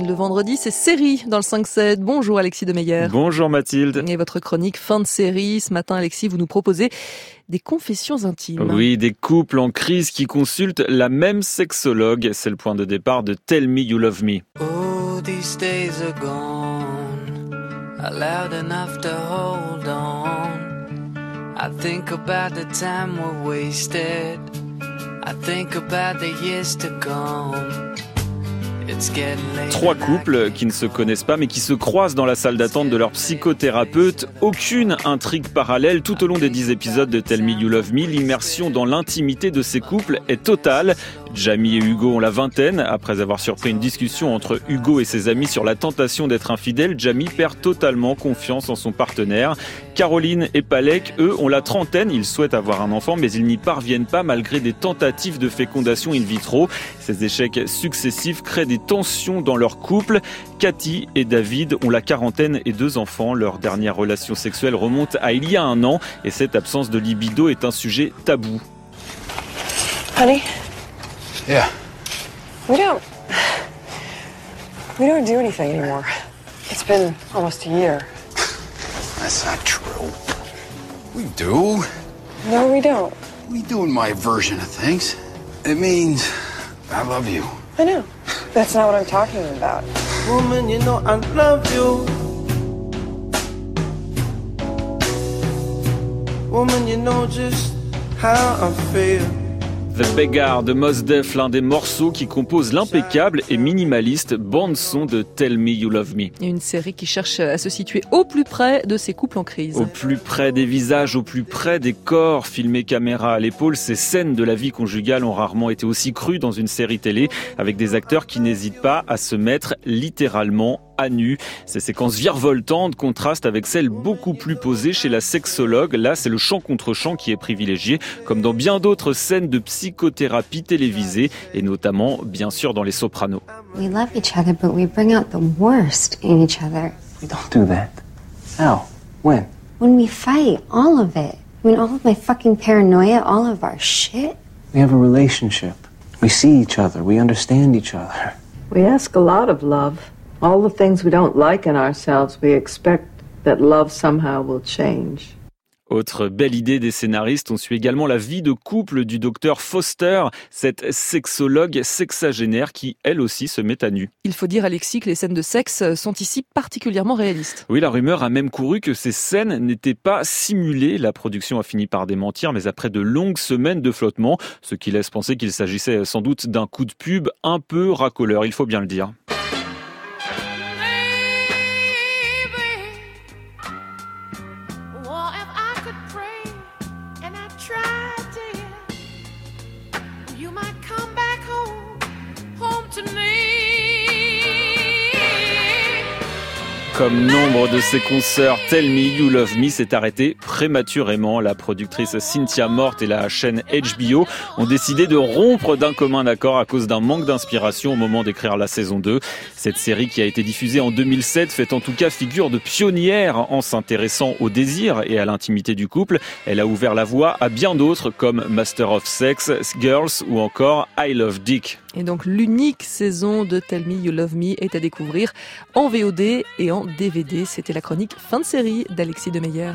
Le vendredi, c'est série dans le 5-7. Bonjour Alexis Demeyer. Bonjour Mathilde. Et votre chronique fin de série. Ce matin, Alexis, vous nous proposez des confessions intimes. Oui, des couples en crise qui consultent la même sexologue. C'est le point de départ de Tell Me You Love Me. Oh, these days are gone. Allowed enough to hold on. I think about the time we wasted. I think about the years to come. Trois couples qui ne se connaissent pas mais qui se croisent dans la salle d'attente de leur psychothérapeute. Aucune intrigue parallèle tout au long des dix épisodes de Tell Me You Love Me. L'immersion dans l'intimité de ces couples est totale. Jamie et Hugo ont la vingtaine. Après avoir surpris une discussion entre Hugo et ses amis sur la tentation d'être infidèle, Jamie perd totalement confiance en son partenaire. Caroline et Palek, eux, ont la trentaine. Ils souhaitent avoir un enfant, mais ils n'y parviennent pas malgré des tentatives de fécondation in vitro. Ces échecs successifs créent des tensions dans leur couple. Cathy et David ont la quarantaine et deux enfants. Leur dernière relation sexuelle remonte à il y a un an et cette absence de libido est un sujet tabou. Honey? Yeah. We don't. We don't do anything anymore. It's been almost a year. That's not true. We do. No, we don't. We do in my version of things. It means I love you. I know. That's not what I'm talking about. Woman, you know I love you. Woman, you know just how I feel. The Beggar de Mos Def, l'un des morceaux qui compose l'impeccable et minimaliste bande-son de Tell Me You Love Me. Une série qui cherche à se situer au plus près de ces couples en crise. Au plus près des visages, au plus près des corps, filmés caméra à l'épaule, ces scènes de la vie conjugale ont rarement été aussi crues dans une série télé, avec des acteurs qui n'hésitent pas à se mettre littéralement à nu. Ces séquences virevoltantes contrastent avec celles beaucoup plus posées chez la sexologue. Là, c'est le chant contre chant qui est privilégié, comme dans bien d'autres scènes de psychothérapie télévisée, et notamment, bien sûr, dans Les Sopranos. We love each other, but we bring out the worst in each other. We don't do that. How? When? When we fight, all of it. I mean, all of my fucking paranoia, all of our shit. We have a relationship. We see each other. We understand each other. We ask a lot of love. All the things we don't like in ourselves, we expect that love somehow will change. Autre belle idée des scénaristes, on suit également la vie de couple du docteur Foster, cette sexologue sexagénaire qui, elle aussi, se met à nu. Il faut dire, Alexis, que les scènes de sexe sont ici particulièrement réalistes. Oui, la rumeur a même couru que ces scènes n'étaient pas simulées. La production a fini par démentir, mais après de longues semaines de flottement, ce qui laisse penser qu'il s'agissait sans doute d'un coup de pub un peu racoleur, il faut bien le dire. Comme nombre de ses consoeurs, Tell Me You Love Me s'est arrêté prématurément. La productrice Cynthia Mort et la chaîne HBO ont décidé de rompre d'un commun accord à cause d'un manque d'inspiration au moment d'écrire la saison 2. Cette série qui a été diffusée en 2007 fait en tout cas figure de pionnière en s'intéressant au désir et à l'intimité du couple. Elle a ouvert la voie à bien d'autres comme Master of Sex, Girls ou encore I Love Dick. Et donc l'unique saison de Tell Me You Love Me est à découvrir en VOD et en DVD. C'était la chronique fin de série d'Alexis Demeyer.